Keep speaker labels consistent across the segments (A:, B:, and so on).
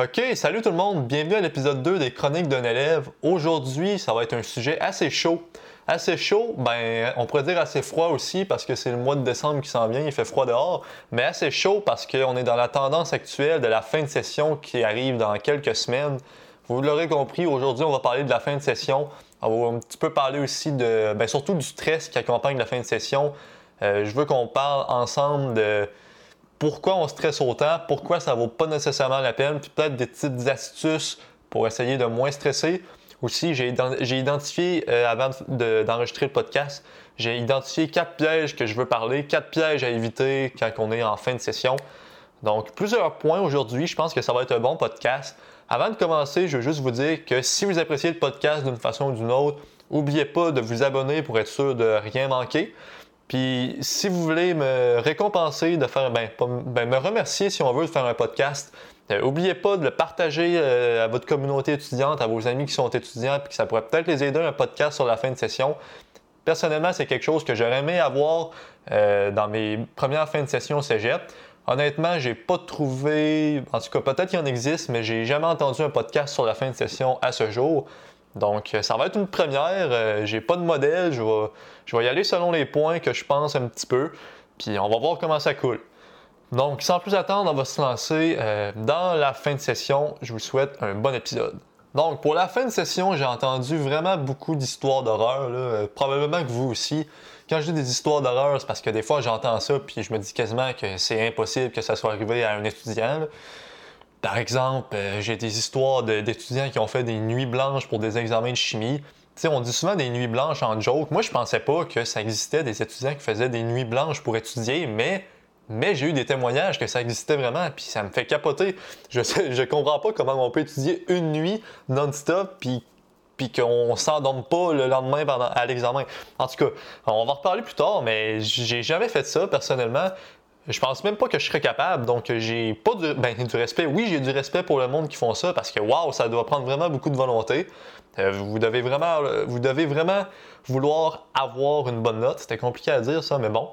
A: Ok, salut tout le monde, bienvenue à l'épisode 2 des Chroniques d'un élève. Aujourd'hui, ça va être un sujet assez chaud. Assez chaud, ben on pourrait dire assez froid aussi parce que c'est le mois de décembre qui s'en vient, il fait froid dehors, mais assez chaud parce qu'on est dans la tendance actuelle de la fin de session qui arrive dans quelques semaines. Vous l'aurez compris, aujourd'hui on va parler de la fin de session. On va un petit peu parler aussi de, ben, surtout du stress qui accompagne la fin de session. Euh, je veux qu'on parle ensemble de pourquoi on stresse autant, pourquoi ça vaut pas nécessairement la peine, puis peut-être des petites astuces pour essayer de moins stresser. Aussi, j'ai identifié, euh, avant d'enregistrer le podcast, j'ai identifié quatre pièges que je veux parler, quatre pièges à éviter quand on est en fin de session. Donc, plusieurs points aujourd'hui. Je pense que ça va être un bon podcast. Avant de commencer, je veux juste vous dire que si vous appréciez le podcast d'une façon ou d'une autre, n'oubliez pas de vous abonner pour être sûr de rien manquer. Puis si vous voulez me récompenser, de faire, ben, ben me remercier si on veut de faire un podcast, n'oubliez euh, pas de le partager euh, à votre communauté étudiante, à vos amis qui sont étudiants, puis que ça pourrait peut-être les aider un podcast sur la fin de session. Personnellement, c'est quelque chose que j'aurais aimé avoir euh, dans mes premières fins de session cégep. Honnêtement, j'ai pas trouvé, en tout cas peut-être qu'il en existe, mais j'ai jamais entendu un podcast sur la fin de session à ce jour. Donc, ça va être une première. j'ai pas de modèle. Je vais, je vais y aller selon les points que je pense un petit peu, puis on va voir comment ça coule. Donc, sans plus attendre, on va se lancer euh, dans la fin de session. Je vous souhaite un bon épisode. Donc, pour la fin de session, j'ai entendu vraiment beaucoup d'histoires d'horreur, euh, probablement que vous aussi. Quand je dis des histoires d'horreur, c'est parce que des fois, j'entends ça, puis je me dis quasiment que c'est impossible que ça soit arrivé à un étudiant. Par exemple, euh, j'ai des histoires d'étudiants qui ont fait des nuits blanches pour des examens de chimie on dit souvent des nuits blanches en joke. Moi, je pensais pas que ça existait des étudiants qui faisaient des nuits blanches pour étudier, mais, mais j'ai eu des témoignages que ça existait vraiment, puis ça me fait capoter. Je sais, je comprends pas comment on peut étudier une nuit non-stop, puis puis qu'on s'endorme pas le lendemain pendant, à l'examen. En tout cas, on va en reparler plus tard, mais j'ai jamais fait ça personnellement. Je pense même pas que je serais capable, donc j'ai pas du, ben, du respect. Oui, j'ai du respect pour le monde qui font ça parce que waouh, ça doit prendre vraiment beaucoup de volonté. Euh, vous, devez vraiment, vous devez vraiment vouloir avoir une bonne note. C'était compliqué à dire ça, mais bon.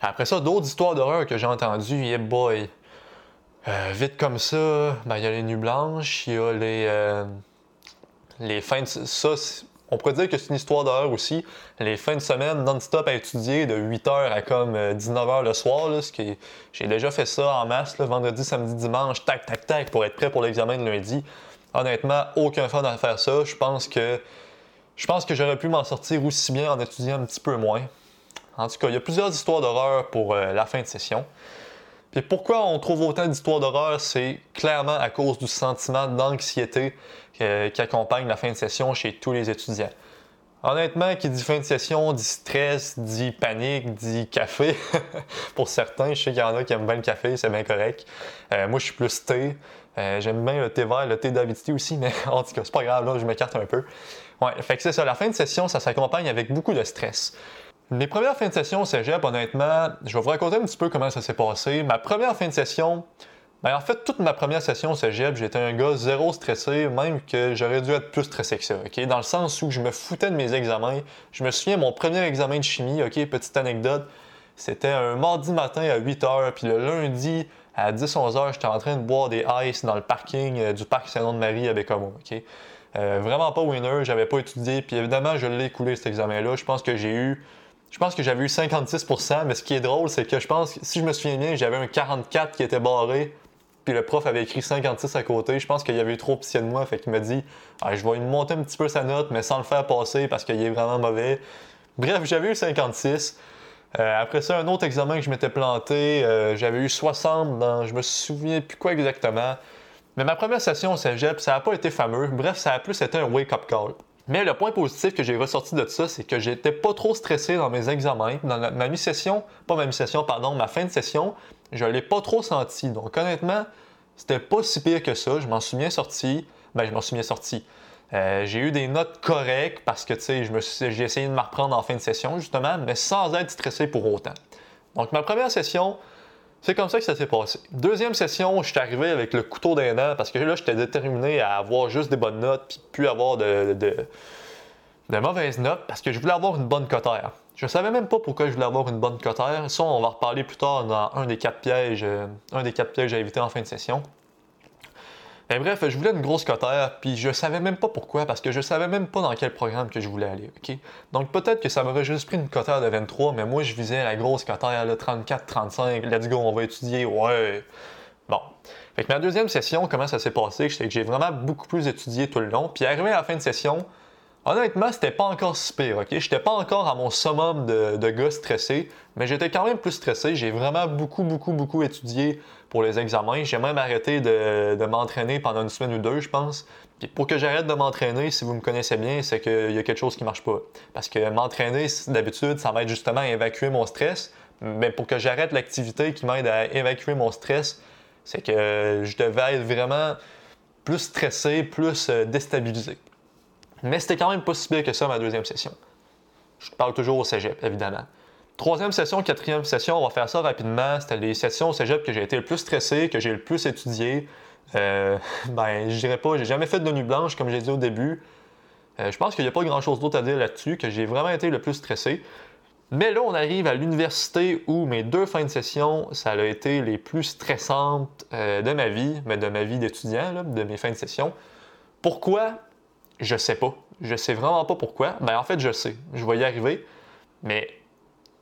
A: Après ça, d'autres histoires d'horreur que j'ai entendues, yeah boy. Euh, vite comme ça, il y a les nuits blanches, il y a les, euh, les fins de... Ça, on pourrait dire que c'est une histoire d'horreur aussi. Les fins de semaine non-stop à étudier de 8h à comme 19h le soir, ce qui j'ai déjà fait ça en masse, vendredi, samedi, dimanche, tac, tac, tac, pour être prêt pour l'examen de lundi honnêtement, aucun fun à faire ça. Je pense que je pense que j'aurais pu m'en sortir aussi bien en étudiant un petit peu moins. En tout cas, il y a plusieurs histoires d'horreur pour euh, la fin de session. Puis pourquoi on trouve autant d'histoires d'horreur, c'est clairement à cause du sentiment d'anxiété euh, qui accompagne la fin de session chez tous les étudiants. Honnêtement, qui dit fin de session, dit stress, dit panique, dit café. pour certains, je sais qu'il y en a qui aiment bien le café, c'est bien correct. Euh, moi, je suis plus thé. Euh, j'aime bien le thé vert, le thé d'avidité aussi, mais en tout cas, c'est pas grave, là, je m'écarte un peu. Ouais, fait que c'est ça, la fin de session, ça s'accompagne avec beaucoup de stress. Mes premières fins de session au cégep, honnêtement, je vais vous raconter un petit peu comment ça s'est passé. Ma première fin de session, ben en fait, toute ma première session au cégep, j'étais un gars zéro stressé, même que j'aurais dû être plus stressé que ça, OK? Dans le sens où je me foutais de mes examens. Je me souviens, mon premier examen de chimie, OK, petite anecdote, c'était un mardi matin à 8 h, puis le lundi, à 10-11 heures, j'étais en train de boire des ice dans le parking euh, du parc Saint-Nom-de-Marie à Bécomo. Euh, vraiment pas winner, j'avais pas étudié, puis évidemment, je l'ai écoulé cet examen-là. Je pense que j'ai eu. Je pense que j'avais eu 56%, mais ce qui est drôle, c'est que je pense, si je me souviens bien, j'avais un 44 qui était barré, puis le prof avait écrit 56 à côté. Je pense qu'il y avait eu trop pitié de moi, fait qu'il m'a dit ah, Je vais lui monter un petit peu sa note, mais sans le faire passer parce qu'il est vraiment mauvais. Bref, j'avais eu 56. Euh, après ça, un autre examen que je m'étais planté, euh, j'avais eu 60 dans, je me souviens plus quoi exactement. Mais ma première session au cégep, ça n'a pas été fameux. Bref, ça a plus été un wake-up call. Mais le point positif que j'ai ressorti de ça, c'est que j'étais pas trop stressé dans mes examens. Dans ma mi-session, pas ma mi-session, pardon, ma fin de session, je l'ai pas trop senti. Donc honnêtement, c'était pas si pire que ça. Je m'en suis bien sorti. Ben, je m'en suis bien sorti. Euh, j'ai eu des notes correctes parce que j'ai essayé de me reprendre en fin de session, justement, mais sans être stressé pour autant. Donc, ma première session, c'est comme ça que ça s'est passé. Deuxième session, je suis arrivé avec le couteau d'un dents parce que là, j'étais déterminé à avoir juste des bonnes notes puis plus avoir de, de, mauvaises notes parce que je voulais avoir une bonne cotère. Je savais même pas pourquoi je voulais avoir une bonne cotère. Ça, on va reparler plus tard dans un des quatre pièges, euh, un des quatre pièges à éviter en fin de session. Mais bref, je voulais une grosse cotère, puis je savais même pas pourquoi, parce que je savais même pas dans quel programme que je voulais aller, ok? Donc peut-être que ça m'aurait juste pris une cotère de 23, mais moi je visais la grosse cotère, le 34, 35, let's go, on va étudier, ouais. Bon. Fait que ma deuxième session, comment ça s'est passé? J'ai vraiment beaucoup plus étudié tout le long, puis arrivé à la fin de session, honnêtement, c'était pas encore si pire, ok? J'étais pas encore à mon summum de, gars stressé, mais j'étais quand même plus stressé. J'ai vraiment beaucoup, beaucoup, beaucoup étudié pour les examens. J'ai même arrêté de, m'entraîner pendant une semaine ou deux, je pense. Puis pour que j'arrête de m'entraîner, si vous me connaissez bien, c'est qu'il y a quelque chose qui marche pas. Parce que m'entraîner, d'habitude, ça m'aide justement à évacuer mon stress. Mais pour que j'arrête l'activité qui m'aide à évacuer mon stress, c'est que je devais être vraiment plus stressé, plus euh, déstabilisé. Mais c'était quand même pas si que ça ma deuxième session. Je parle toujours au cégep, évidemment. Troisième session, quatrième session, on va faire ça rapidement. C'était les sessions au cégep que j'ai été le plus stressé, que j'ai le plus étudié. Euh, ben, je dirais pas, j'ai jamais fait de nuit blanche comme j'ai dit au début. Euh, je pense qu'il n'y a pas grand chose d'autre à dire là-dessus, que j'ai vraiment été le plus stressé. Mais là, on arrive à l'université où mes deux fins de session, ça a été les plus stressantes euh, de ma vie, mais de ma vie d'étudiant, de mes fins de session. Pourquoi? Je sais pas. Je sais vraiment pas pourquoi. Ben, en fait, je sais. Je vais y arriver. Mais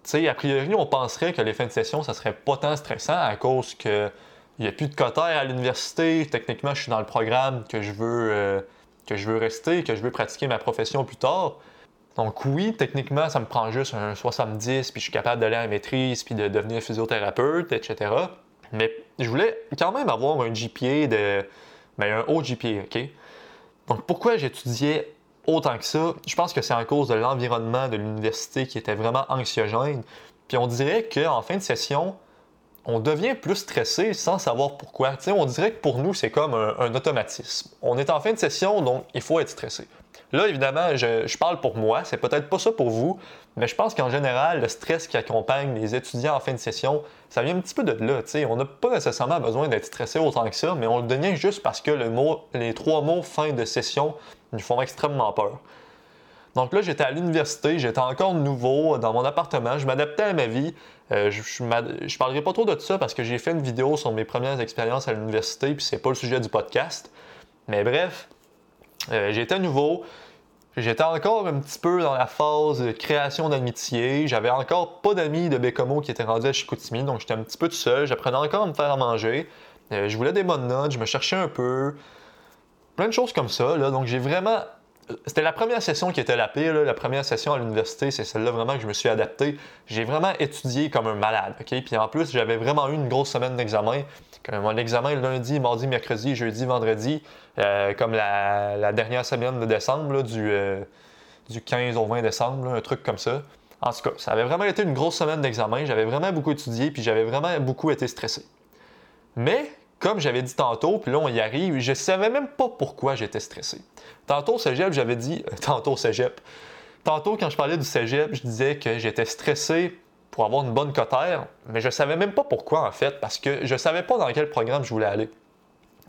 A: sais, a priori, on penserait que les fins de session, ça serait pas tant stressant à cause que il n'y a plus de cotère à l'université. Techniquement, je suis dans le programme que je veux euh, que je veux rester, que je veux pratiquer ma profession plus tard. Donc oui, techniquement, ça me prend juste un 70, puis je suis capable d'aller la maîtrise, puis de devenir physiothérapeute, etc. Mais je voulais quand même avoir un GPA de... Ben, un haut GPA, OK? Donc pourquoi j'étudiais autant que ça? Je pense que c'est en cause de l'environnement de l'université qui était vraiment anxiogène. Puis on dirait qu'en fin de session, on devient plus stressé sans savoir pourquoi. on dirait que pour nous, c'est comme un, automatisme. On est en fin de session, donc il faut être stressé. Là, évidemment, je, parle pour moi, c'est peut-être pas ça pour vous, mais je pense qu'en général, le stress qui accompagne les étudiants en fin de session, ça vient un petit peu de là. On n'a pas nécessairement besoin d'être stressé autant que ça, mais on le devient juste parce que le mot, les trois mots fin de session nous font extrêmement peur. Donc là, j'étais à l'université, j'étais encore nouveau dans mon appartement, je m'adaptais à ma vie. Euh, je, ne parlerai pas trop de ça parce que j'ai fait une vidéo sur mes premières expériences à l'université, puis c'est pas le sujet du podcast. Mais bref, euh, j'étais nouveau, j'étais encore un petit peu dans la phase de création d'amitié. J'avais encore pas d'amis de Bécomo qui étaient rendus à Chicoutimi, donc j'étais un petit peu tout seul. J'apprenais encore à me faire à manger. Euh, je voulais des bonnes notes, je me cherchais un peu plein de choses comme ça. Là. Donc j'ai vraiment. C'était la première session qui était la pire. La première session à l'université, c'est celle-là vraiment que je me suis adapté. J'ai vraiment étudié comme un malade. Puis en plus, j'avais vraiment eu une grosse semaine d'examen. Mon examen lundi, mardi, mercredi, jeudi, vendredi, euh, comme la, dernière semaine de décembre, du, euh, du 15 au 20 décembre, un truc comme ça. En tout cas, ça avait vraiment été une grosse semaine d'examen. J'avais vraiment beaucoup étudié, puis j'avais vraiment beaucoup été stressé. Mais comme j'avais dit tantôt, puis là on y arrive, je savais même pas pourquoi j'étais stressé. Tantôt au cégep, j'avais dit. Euh, tantôt au cégep. Tantôt, quand je parlais du cégep, je disais que j'étais stressé pour avoir une bonne cotère, mais je savais même pas pourquoi en fait, parce que je savais pas dans quel programme je voulais aller.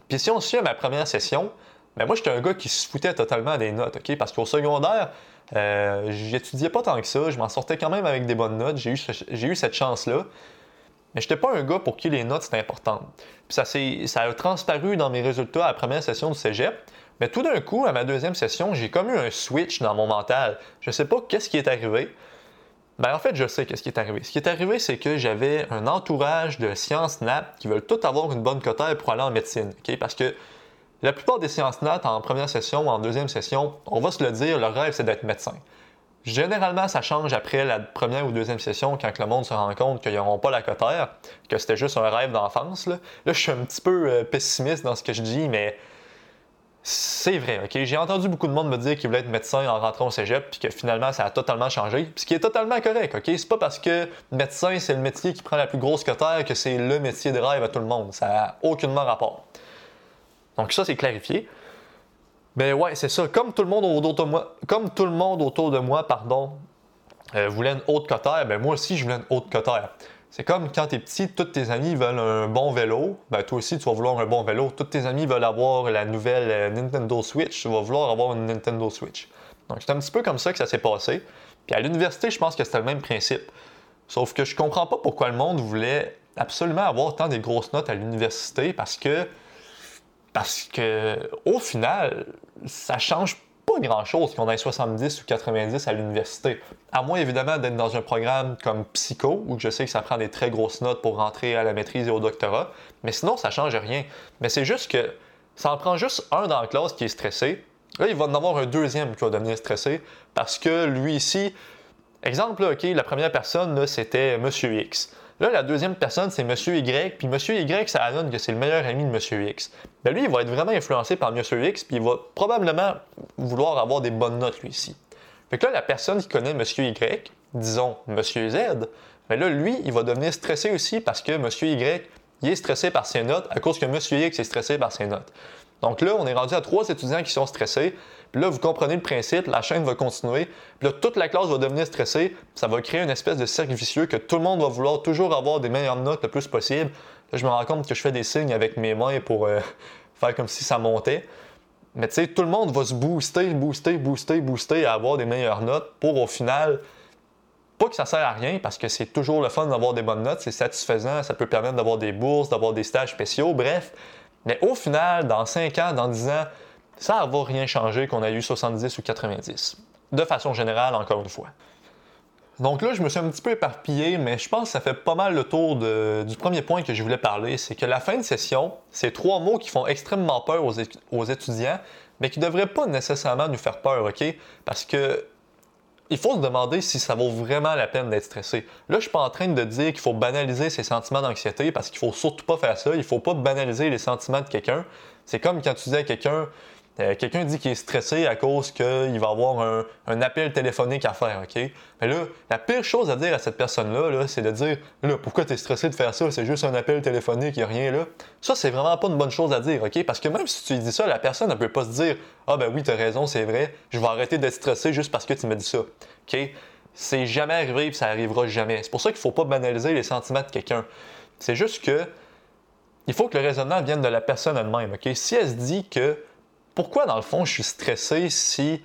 A: Puis si on suit à ma première session, ben moi j'étais un gars qui se foutait totalement des notes, ok? Parce qu'au secondaire, euh, j'étudiais pas tant que ça, je m'en sortais quand même avec des bonnes notes, j'ai eu, eu cette chance-là. Mais je n'étais pas un gars pour qui les notes c'était important. Puis ça, ça a transparu dans mes résultats à la première session du cégep. Mais tout d'un coup, à ma deuxième session, j'ai comme eu un switch dans mon mental. Je ne sais pas qu'est-ce qui est arrivé. Ben, en fait, je sais qu'est-ce qui est arrivé. Ce qui est arrivé, c'est que j'avais un entourage de sciences nat qui veulent tout avoir une bonne cotère pour aller en médecine. Parce que la plupart des sciences nat en première session ou en deuxième session, on va se le dire, leur rêve, c'est d'être médecin. Généralement, ça change après la première ou deuxième session quand le monde se rend compte qu'ils n'auront pas la cotère, que c'était juste un rêve d'enfance. Là. je suis un petit peu euh, pessimiste dans ce que je dis, mais c'est vrai. ok? J'ai entendu beaucoup de monde me dire qu'ils voulaient être médecin en rentrant au cégep, puis que finalement, ça a totalement changé. ce qui est totalement correct. ok? C'est pas parce que médecin, c'est le métier qui prend la plus grosse cotère que c'est le métier de rêve à tout le monde. Ça n'a aucunement rapport. Donc, ça, c'est clarifié. Ben ouais, c'est ça. Comme tout le monde autour de moi, comme tout le monde autour de moi, pardon, euh, voulait une haute cotère, ben moi aussi je voulais une haute cotère. C'est comme quand t'es petit, tous tes amis veulent un bon vélo, ben toi aussi tu vas vouloir un bon vélo. Tous tes amis veulent avoir la nouvelle euh, Nintendo Switch, tu vas vouloir avoir une Nintendo Switch. Donc c'est un petit peu comme ça que ça s'est passé. Puis à l'université, je pense que c'était le même principe. Sauf que je comprends pas pourquoi le monde voulait absolument avoir tant des grosses notes à l'université parce que Parce que au final, ça change pas grand-chose qu'on ait 70 ou 90 à l'université. À moins évidemment d'être dans un programme comme psycho, où je sais que ça prend des très grosses notes pour rentrer à la maîtrise et au doctorat, mais sinon ça change rien. Mais c'est juste que ça en prend juste un dans la classe qui est stressé. Là, il va en avoir un deuxième qui va devenir stressé parce que lui ici, exemple, OK, la première personne, c'était Monsieur X. Là, la deuxième personne, c'est Monsieur Y, puis Monsieur Y, ça donne que c'est le meilleur ami de Monsieur X. Ben lui, il va être vraiment influencé par Monsieur X, puis il va probablement vouloir avoir des bonnes notes, lui, ici. Fait que là, la personne qui connaît Monsieur Y, disons Monsieur Z, mais ben là, lui, il va devenir stressé aussi parce que Monsieur Y, il est stressé par ses notes à cause que Monsieur X est stressé par ses notes. Donc là, on est rendu à trois étudiants qui sont stressés. Là, vous comprenez le principe, la chaîne va continuer. Puis là, toute la classe va devenir stressée. Ça va créer une espèce de cercle vicieux que tout le monde va vouloir toujours avoir des meilleures notes le plus possible. Là, je me rends compte que je fais des signes avec mes mains pour euh, faire comme si ça montait. Mais tu sais, tout le monde va se booster, booster, booster, booster à avoir des meilleures notes pour au final, pas que ça sert à rien parce que c'est toujours le fun d'avoir des bonnes notes, c'est satisfaisant, ça peut permettre d'avoir des bourses, d'avoir des stages spéciaux, bref. Mais au final, dans 5 ans, dans 10 ans, ça ne va rien changer qu'on ait eu 70 ou 90. De façon générale, encore une fois. Donc là, je me suis un petit peu éparpillé, mais je pense que ça fait pas mal le tour du premier point que je voulais parler. C'est que la fin de session, c'est trois mots qui font extrêmement peur aux, étudiants, mais qui ne devraient pas nécessairement nous faire peur, OK? Parce que il faut se demander si ça vaut vraiment la peine d'être stressé. Là, je suis pas en train de dire qu'il faut banaliser ses sentiments d'anxiété parce qu'il faut surtout pas faire ça. Il faut pas banaliser les sentiments de quelqu'un. C'est comme quand tu dis à quelqu'un, euh, quelqu'un dit qu'il est stressé à cause qu'il va avoir un, appel téléphonique à faire, OK? Mais là, la pire chose à dire à cette personne-là, c'est de dire là, pourquoi tu es stressé de faire ça? C'est juste un appel téléphonique, il n'y a rien là. Ça, c'est vraiment pas une bonne chose à dire, OK? Parce que même si tu dis ça, la personne ne peut pas se dire Ah, ben oui, tu as raison, c'est vrai, je vais arrêter d'être stressé juste parce que tu me dis ça. OK? C'est jamais arrivé et ça arrivera jamais. C'est pour ça qu'il ne faut pas banaliser les sentiments de quelqu'un. C'est juste que il faut que le raisonnement vienne de la personne elle-même, OK? Si elle se dit que pourquoi, dans le fond, je suis stressé si,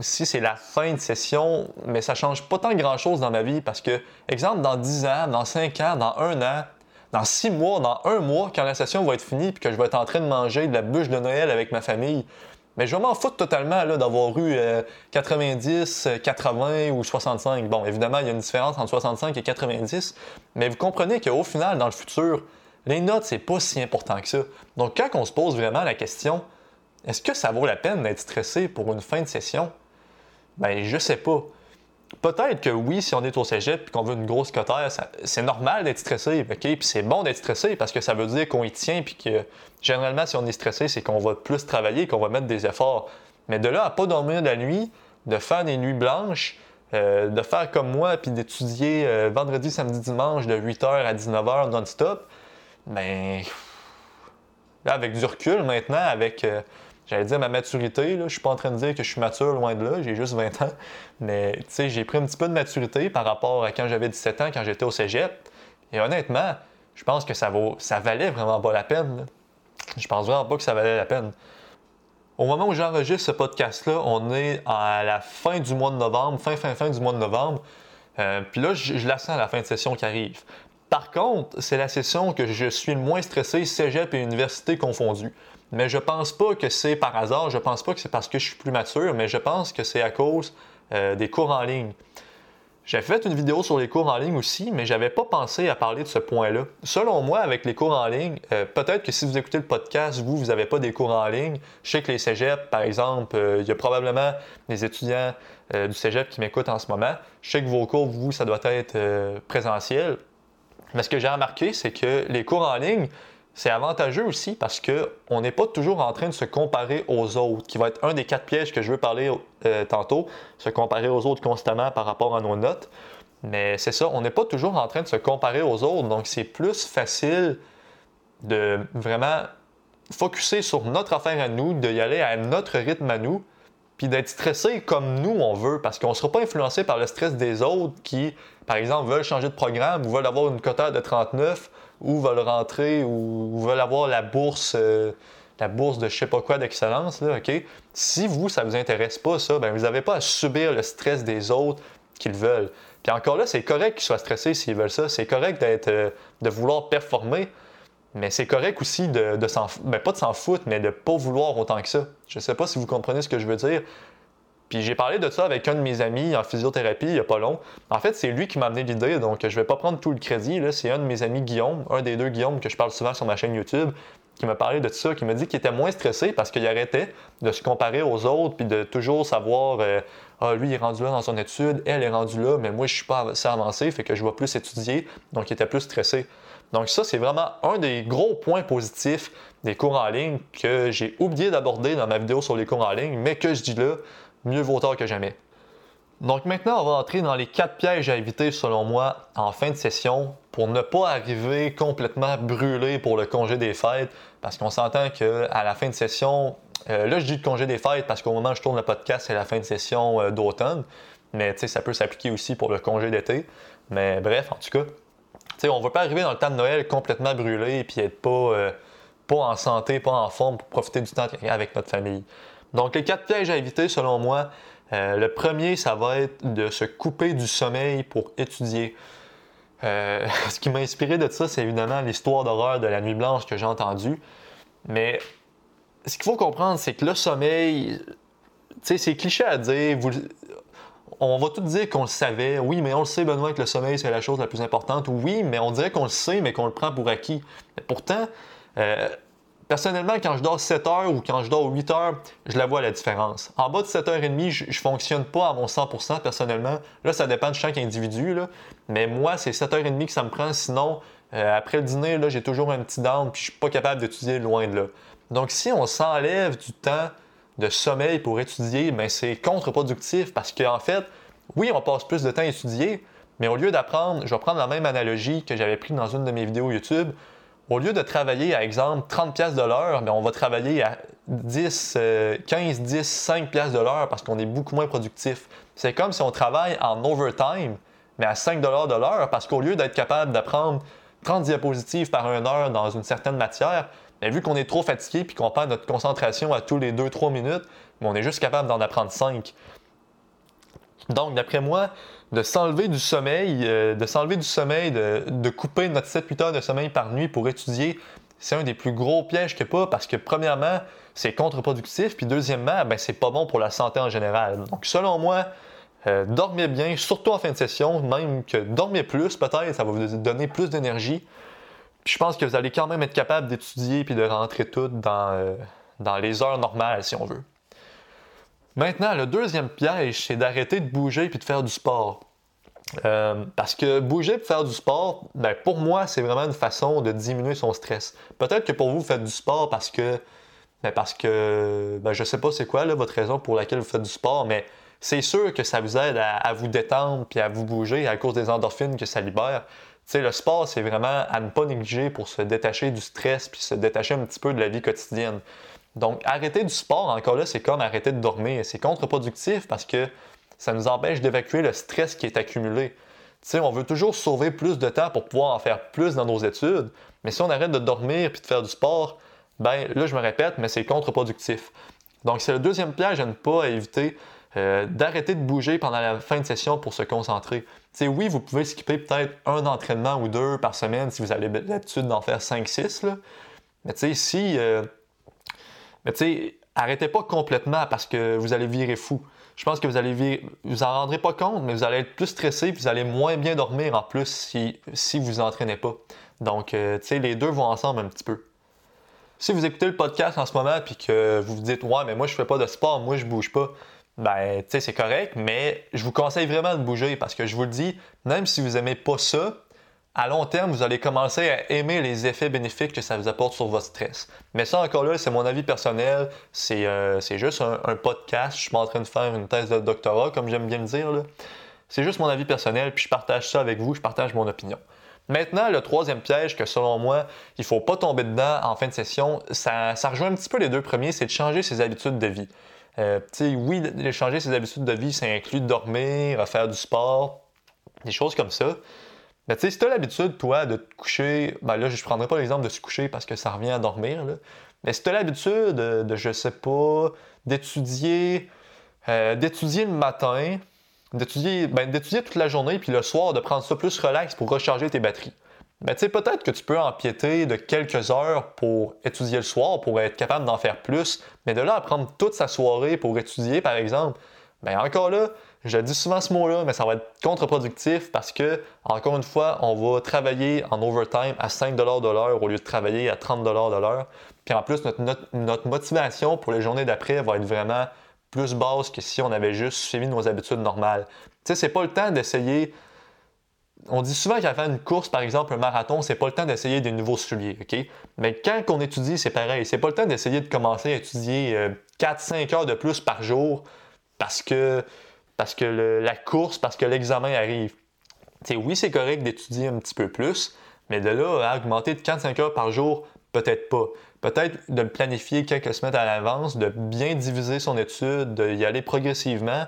A: si c'est la fin de session, mais ça change pas tant grand-chose dans ma vie? Parce que, exemple, dans 10 ans, dans 5 ans, dans 1 an, dans 6 mois, dans 1 mois, quand la session va être finie puis que je vais être en train de manger de la bûche de Noël avec ma famille, mais je vais m'en foutre totalement d'avoir eu 90, euh, 80 ou 65. Bon, évidemment, il y a une différence entre 65 et 90, mais vous comprenez qu'au final, dans le futur, les notes, c'est pas si important que ça. Donc, quand on se pose vraiment la question, est-ce que ça vaut la peine d'être stressé pour une fin de session? Ben, je sais pas. Peut-être que oui, si on est au cégep et qu'on veut une grosse cotère, c'est normal d'être stressé, OK? Puis c'est bon d'être stressé parce que ça veut dire qu'on y tient puis que généralement, si on est stressé, c'est qu'on va plus travailler, qu'on va mettre des efforts. Mais de là à pas dormir la nuit, de faire des nuits blanches, euh, de faire comme moi puis d'étudier euh, vendredi, samedi, dimanche de 8h à 19h non-stop, ben. Là, avec du recul maintenant, avec. Euh, j'allais dire ma maturité, là, je suis pas en train de dire que je suis mature loin de là, j'ai juste 20 ans, mais tu sais, j'ai pris un petit peu de maturité par rapport à quand j'avais 17 ans, quand j'étais au cégep. Et honnêtement, je pense que ça, vaut, ça valait vraiment pas la peine. Je pense vraiment pas que ça valait la peine. Au moment où j'enregistre ce podcast-là, on est à la fin du mois de novembre, fin, fin, fin du mois de novembre. Euh, puis là, je, je, la sens à la fin de session qui arrive. Par contre, c'est la session que je suis le moins stressé, cégep et université confondus. Mais je pense pas que c'est par hasard, je pense pas que c'est parce que je suis plus mature, mais je pense que c'est à cause euh, des cours en ligne. J'ai fait une vidéo sur les cours en ligne aussi, mais j'avais pas pensé à parler de ce point-là. Selon moi, avec les cours en ligne, euh, peut-être que si vous écoutez le podcast, vous, vous n'avez pas des cours en ligne. Je sais que les cégeps, par exemple, euh, il y a probablement des étudiants du cégep qui m'écoutent en ce moment. Je sais que vos cours, vous, ça doit être présentiel. Mais ce que j'ai remarqué, c'est que les cours en ligne, c'est avantageux aussi parce qu'on n'est pas toujours en train de se comparer aux autres, qui va être un des quatre pièges que je veux parler euh, tantôt, se comparer aux autres constamment par rapport à nos notes. Mais c'est ça, on n'est pas toujours en train de se comparer aux autres, donc c'est plus facile de vraiment focuser sur notre affaire à nous, d'y aller à notre rythme à nous, puis d'être stressé comme nous on veut, parce qu'on ne sera pas influencé par le stress des autres qui, par exemple, veulent changer de programme ou veulent avoir une quota de 39 ou veulent rentrer ou, veulent avoir la bourse, euh, la bourse de je sais pas quoi d'excellence, OK? Si vous, ça vous intéresse pas, ça, ben vous n'avez pas à subir le stress des autres qu'ils veulent. Puis encore là, c'est correct qu'ils soient stressés s'ils veulent ça. C'est correct d'être, euh, de vouloir performer. Mais c'est correct aussi de, de s'en ben, pas de s'en foutre, mais de pas vouloir autant que ça. Je sais pas si vous comprenez ce que je veux dire. Puis j'ai parlé de ça avec un de mes amis en physiothérapie il y a pas long. En fait, c'est lui qui m'a amené l'idée, donc je vais pas prendre tout le crédit. C'est un de mes amis Guillaume, un des deux Guillaume que je parle souvent sur ma chaîne YouTube, qui m'a parlé de ça, qui m'a dit qu'il était moins stressé parce qu'il arrêtait de se comparer aux autres puis de toujours savoir euh, ah lui il est rendu là dans son étude, elle est rendue là, mais moi je suis pas assez avancé, fait que je vais plus étudier, donc il était plus stressé. Donc ça c'est vraiment un des gros points positifs des cours en ligne que j'ai oublié d'aborder dans ma vidéo sur les cours en ligne, mais que je dis là, mieux vaut tard que jamais. Donc maintenant, on va entrer dans les quatre pièges à éviter selon moi en fin de session pour ne pas arriver complètement brûlé pour le congé des fêtes. Parce qu'on s'entend qu'à la fin de session, euh, là je dis le congé des fêtes parce qu'au moment où je tourne le podcast, c'est la fin de session euh, d'automne. Mais ça peut s'appliquer aussi pour le congé d'été. Mais bref, en tout cas, on ne veut pas arriver dans le temps de Noël complètement brûlé et puis être pas, euh, pas en santé, pas en forme pour profiter du temps avec notre famille. Donc les quatre pièges à éviter selon moi, euh, le premier, ça va être de se couper du sommeil pour étudier. Euh, ce qui m'a inspiré de ça, c'est évidemment l'histoire d'horreur de la nuit blanche que j'ai entendue. Mais ce qu'il faut comprendre, c'est que le sommeil, c'est cliché à dire. on va tout dire qu'on le savait. Oui, mais on le sait, Benoît, que le sommeil, c'est la chose la plus importante. Oui, mais on dirait qu'on le sait, mais qu'on le prend pour acquis. pourtant, euh, Personnellement, quand je dors 7 heures ou quand je dors 8 heures, je la vois la différence. En bas de 7h30, je, ne fonctionne pas à mon 100% personnellement. Là, ça dépend de chaque individu, mais moi, c'est 7h30 que ça me prend. Sinon, euh, après le dîner, j'ai toujours un petit down puis je suis pas capable d'étudier loin de là. Donc, si on s'enlève du temps de sommeil pour étudier, ben, c'est contre-productif parce qu'en fait, oui, on passe plus de temps à étudier, mais au lieu d'apprendre, je vais prendre la même analogie que j'avais prise dans une de mes vidéos YouTube au lieu de travailler, à exemple, 30 pièces de l'heure, ben, on va travailler à 10, 15, 10, 5 pièces de l'heure parce qu'on est beaucoup moins productif. C'est comme si on travaille en overtime, mais à 5 de l'heure parce qu'au lieu d'être capable d'apprendre 30 diapositives par une heure dans une certaine matière, ben, vu qu'on est trop fatigué puis qu'on perd notre concentration à tous les 2-3 minutes, ben, on est juste capable d'en apprendre 5. Donc, d'après moi, de s'enlever du sommeil, euh, de s'enlever du sommeil, de, couper notre 7-8 heures de sommeil par nuit pour étudier, c'est un des plus gros pièges a pas parce que, premièrement, c'est contre-productif, puis deuxièmement, ben, c'est pas bon pour la santé en général. Donc, selon moi, euh, dormez bien, surtout en fin de session, même que dormez plus, peut-être, ça va vous donner plus d'énergie. je pense que vous allez quand même être capable d'étudier puis de rentrer tout euh, dans les heures normales, si on veut. Maintenant, le deuxième piège, c'est d'arrêter de bouger puis de faire du sport. Euh, parce que bouger et faire du sport, ben, pour moi, c'est vraiment une façon de diminuer son stress. Peut-être que pour vous, vous faites du sport parce que, ben, parce que, ben, je sais pas c'est quoi votre raison pour laquelle vous faites du sport, mais c'est sûr que ça vous aide à, vous détendre puis à vous bouger à cause des endorphines que ça libère. sais, le sport, c'est vraiment à ne pas négliger pour se détacher du stress puis se détacher un petit peu de la vie quotidienne. Donc, arrêter du sport, encore là, c'est comme arrêter de dormir. C'est contre-productif parce que ça nous empêche d'évacuer le stress qui est accumulé. Tu sais, on veut toujours sauver plus de temps pour pouvoir en faire plus dans nos études, mais si on arrête de dormir puis de faire du sport, ben là, je me répète, mais c'est contre-productif. Donc, c'est le deuxième piège à ne pas éviter, euh, d'arrêter de bouger pendant la fin de session pour se concentrer. Tu sais, oui, vous pouvez skipper peut-être un entraînement ou deux par semaine si vous avez l'habitude d'en faire 5-6, mais tu sais, si... Euh, mais tu sais, arrêtez pas complètement parce que vous allez virer fou. Je pense que vous allez virer, vous en rendrez pas compte, mais vous allez être plus stressé, vous allez moins bien dormir en plus si, si vous entraînez pas. Donc, euh, tu sais, les deux vont ensemble un petit peu. Si vous écoutez le podcast en ce moment puis que vous vous dites ouais mais moi je fais pas de sport, moi je bouge pas, ben tu sais c'est correct, mais je vous conseille vraiment de bouger parce que je vous le dis, même si vous aimez pas ça, à long terme, vous allez commencer à aimer les effets bénéfiques que ça vous apporte sur votre stress. Mais ça, encore là, c'est mon avis personnel. C'est euh, juste un, podcast. Je suis pas en train de faire une thèse de doctorat, comme j'aime bien le dire. C'est juste mon avis personnel, puis je partage ça avec vous, je partage mon opinion. Maintenant, le troisième piège que selon moi, il ne faut pas tomber dedans en fin de session, ça, rejoint un petit peu les deux premiers, c'est de changer ses habitudes de vie. Euh, oui, de changer ses habitudes de vie, ça inclut dormir, faire du sport, des choses comme ça. Mais tu sais, si tu as l'habitude, toi, de te coucher, ben là, je ne prendrai pas l'exemple de se coucher parce que ça revient à dormir, mais si tu as l'habitude de, de, je sais pas, d'étudier, euh, d'étudier le matin, d'étudier, ben, d'étudier toute la journée, puis le soir, de prendre ça plus relax pour recharger tes batteries. Mais tu sais, peut-être que tu peux empiéter de quelques heures pour étudier le soir, pour être capable d'en faire plus, mais de là à prendre toute sa soirée pour étudier, par exemple, bien encore là, je dis souvent ce mot-là, mais ça va être contre-productif parce que, encore une fois, on va travailler en overtime à 5 de l'heure au lieu de travailler à 30 de l'heure. Puis en plus, notre, motivation pour les journées d'après va être vraiment plus basse que si on avait juste suivi nos habitudes normales. Tu sais, c'est pas le temps d'essayer on dit souvent faire une course, par exemple un marathon, c'est pas le temps d'essayer des nouveaux souliers, OK? Mais quand on étudie, c'est pareil. C'est pas le temps d'essayer de commencer à étudier 4-5 euh, heures de plus par jour parce que, parce que la course, parce que l'examen arrive. oui, c'est correct d'étudier un petit peu plus, mais de là à augmenter de 4-5 heures par jour, peut-être pas. Peut-être de le planifier quelques semaines à l'avance, de bien diviser son étude, d'y aller progressivement.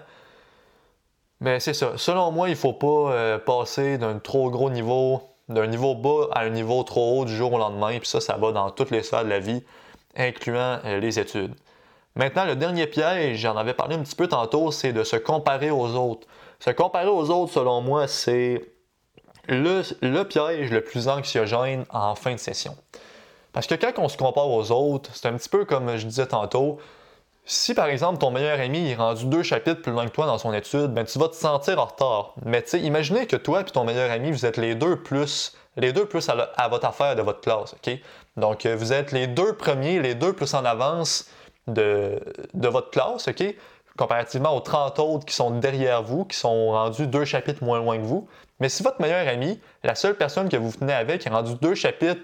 A: Mais c'est ça. Selon moi, il ne faut pas euh, passer d'un trop gros niveau, d'un niveau bas à un niveau trop haut du jour au lendemain. Puis ça, ça va dans toutes les sphères de la vie, incluant euh, les études. Maintenant, le dernier piège, j'en avais parlé un petit peu tantôt, c'est de se comparer aux autres. Se comparer aux autres, selon moi, c'est le, piège le plus anxiogène en fin de session. Parce que quand on se compare aux autres, c'est un petit peu comme je disais tantôt, si par exemple ton meilleur ami est rendu deux chapitres plus loin que toi dans son étude, ben tu vas te sentir en retard. Mais tu sais, imaginez que toi et ton meilleur ami, vous êtes les deux plus les deux plus à, votre affaire de votre classe, OK? Donc euh, vous êtes les deux premiers, les deux plus en avance de, votre classe, OK? Comparativement aux 30 autres qui sont derrière vous, qui sont rendus deux chapitres moins loin que vous. Mais si votre meilleur ami, la seule personne que vous tenez avec, est rendu deux chapitres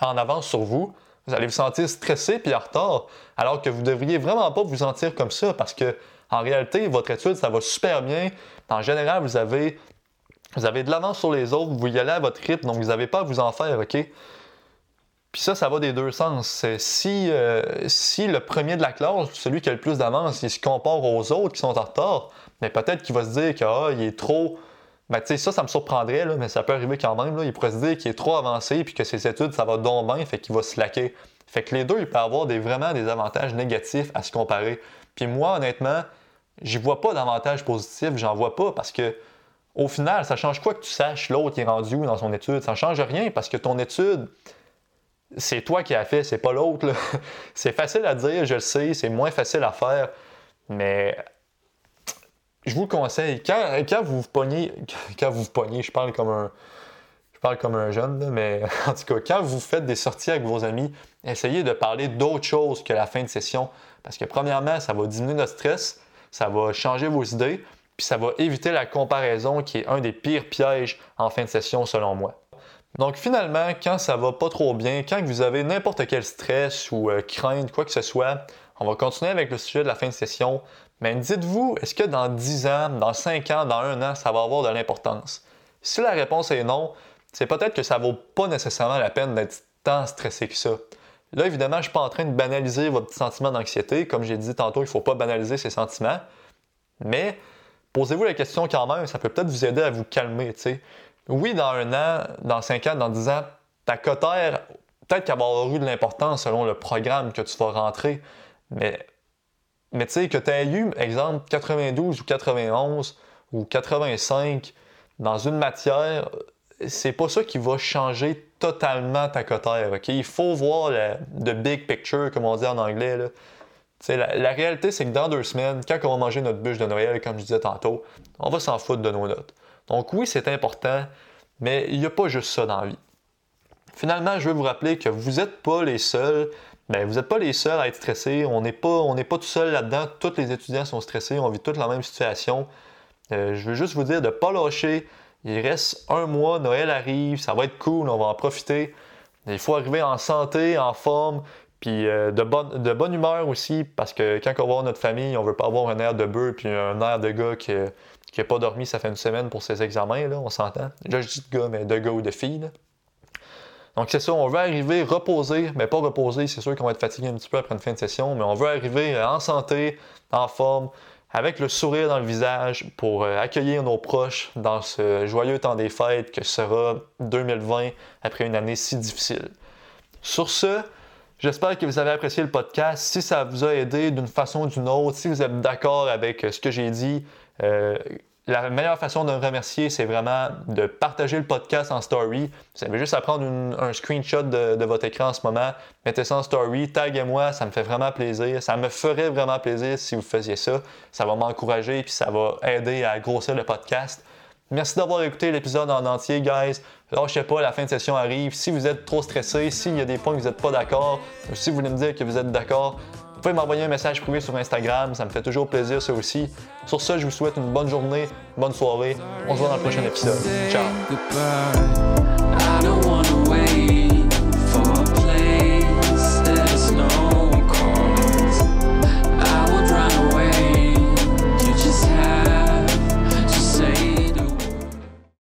A: en avance sur vous, vous allez vous sentir stressé puis en retard, alors que vous ne devriez vraiment pas vous sentir comme ça parce que en réalité, votre étude, ça va super bien. En général, vous avez, vous avez de l'avance sur les autres, vous y allez à votre rythme, donc vous n'avez pas à vous en faire, OK? Puis ça, ça va des deux sens. Si, euh, si le premier de la classe, celui qui a le plus d'avance, il se compare aux autres qui sont en retard, mais peut-être qu'il va se dire qu'il ah, est trop ben, tu sais, ça, ça me surprendrait, là, mais ça peut arriver quand même. Là. Il pourrait se dire qu'il est trop avancé puis que ses études, ça va donc bien, fait qu'il va se laquer. Fait que les deux, il peut avoir des, vraiment des avantages négatifs à se comparer. Puis moi, honnêtement, j'y vois pas d'avantages positifs, j'en vois pas parce que au final, ça change quoi que tu saches l'autre est rendu où dans son étude? Ça change rien parce que ton étude, c'est toi qui as fait, c'est pas l'autre. c'est facile à dire, je le sais, c'est moins facile à faire, mais je vous conseille, quand, vous vous pognez, quand vous je parle comme un, je parle comme un jeune, mais en tout cas, quand vous faites des sorties avec vos amis, essayez de parler d'autre chose que la fin de session. Parce que premièrement, ça va diminuer notre stress, ça va changer vos idées, puis ça va éviter la comparaison qui est un des pires pièges en fin de session selon moi. Donc finalement, quand ça va pas trop bien, quand vous avez n'importe quel stress ou euh, crainte, quoi que ce soit, on va continuer avec le sujet de la fin de session. Mais dites-vous, est-ce que dans 10 ans, dans 5 ans, dans 1 an, ça va avoir de l'importance? Si la réponse est non, c'est peut-être que ça vaut pas nécessairement la peine d'être tant stressé que ça. Là, évidemment, je ne suis pas en train de banaliser votre sentiment d'anxiété. Comme j'ai dit tantôt, il ne faut pas banaliser ses sentiments. Mais posez-vous la question quand même, ça peut peut-être vous aider à vous calmer. Oui, dans un an, dans 5 ans, dans 10 ans, ta cotère, peut-être qu'elle va avoir eu de l'importance selon le programme que tu vas rentrer. Mais mais tu sais, que tu aies eu, exemple, 92 ou 91 ou 85 dans une matière, c'est pas ça qui va changer totalement ta cotère. Il faut voir le big picture, comme on dit en anglais. Là. La, la, réalité, c'est que dans deux semaines, quand on va manger notre bûche de Noël, comme je disais tantôt, on va s'en foutre de nos notes. Donc oui, c'est important, mais il n'y a pas juste ça dans la vie. Finalement, je veux vous rappeler que vous n'êtes pas les seuls ben, vous n'êtes pas les seuls à être stressés. On n'est pas, pas tout seul là-dedans. Tous les étudiants sont stressés. On vit tous la même situation. Euh, je veux juste vous dire de ne pas lâcher. Il reste un mois, Noël arrive, ça va être cool, on va en profiter. Il faut arriver en santé, en forme, puis euh, de, bonne, humeur aussi, parce que quand on va voir notre famille, on veut pas avoir un air de bœuf puis un air de gars qui n'a pas dormi, ça fait une semaine pour ses examens, là, on s'entend. Là, je dis de gars, mais de gars ou de filles. Donc c'est ça, on veut arriver reposer, mais pas reposer, c'est sûr qu'on va être fatigué un petit peu après une fin de session, mais on veut arriver en santé, en forme, avec le sourire dans le visage pour euh, accueillir nos proches dans ce joyeux temps des fêtes que sera 2020 après une année si difficile. Sur ce, j'espère que vous avez apprécié le podcast. Si ça vous a aidé d'une façon ou d'une autre, si vous êtes d'accord avec ce que j'ai dit, euh, la meilleure façon de me remercier, c'est vraiment de partager le podcast en story. Vous avez juste à prendre un screenshot de, votre écran en ce moment, mettez ça en story, taguez-moi, ça me fait vraiment plaisir. Ça me ferait vraiment plaisir si vous faisiez ça. Ça va m'encourager et ça va aider à grossir le podcast. Merci d'avoir écouté l'épisode en entier, guys. sais pas, la fin de session arrive. Si vous êtes trop stressé, s'il y a des points que vous n'êtes pas d'accord, ou si vous voulez me dire que vous êtes d'accord, vous pouvez m'envoyer un message privé sur Instagram, ça me fait toujours plaisir ça aussi. Sur ce, je vous souhaite une bonne journée, bonne soirée. On se voit dans le prochain épisode. Ciao!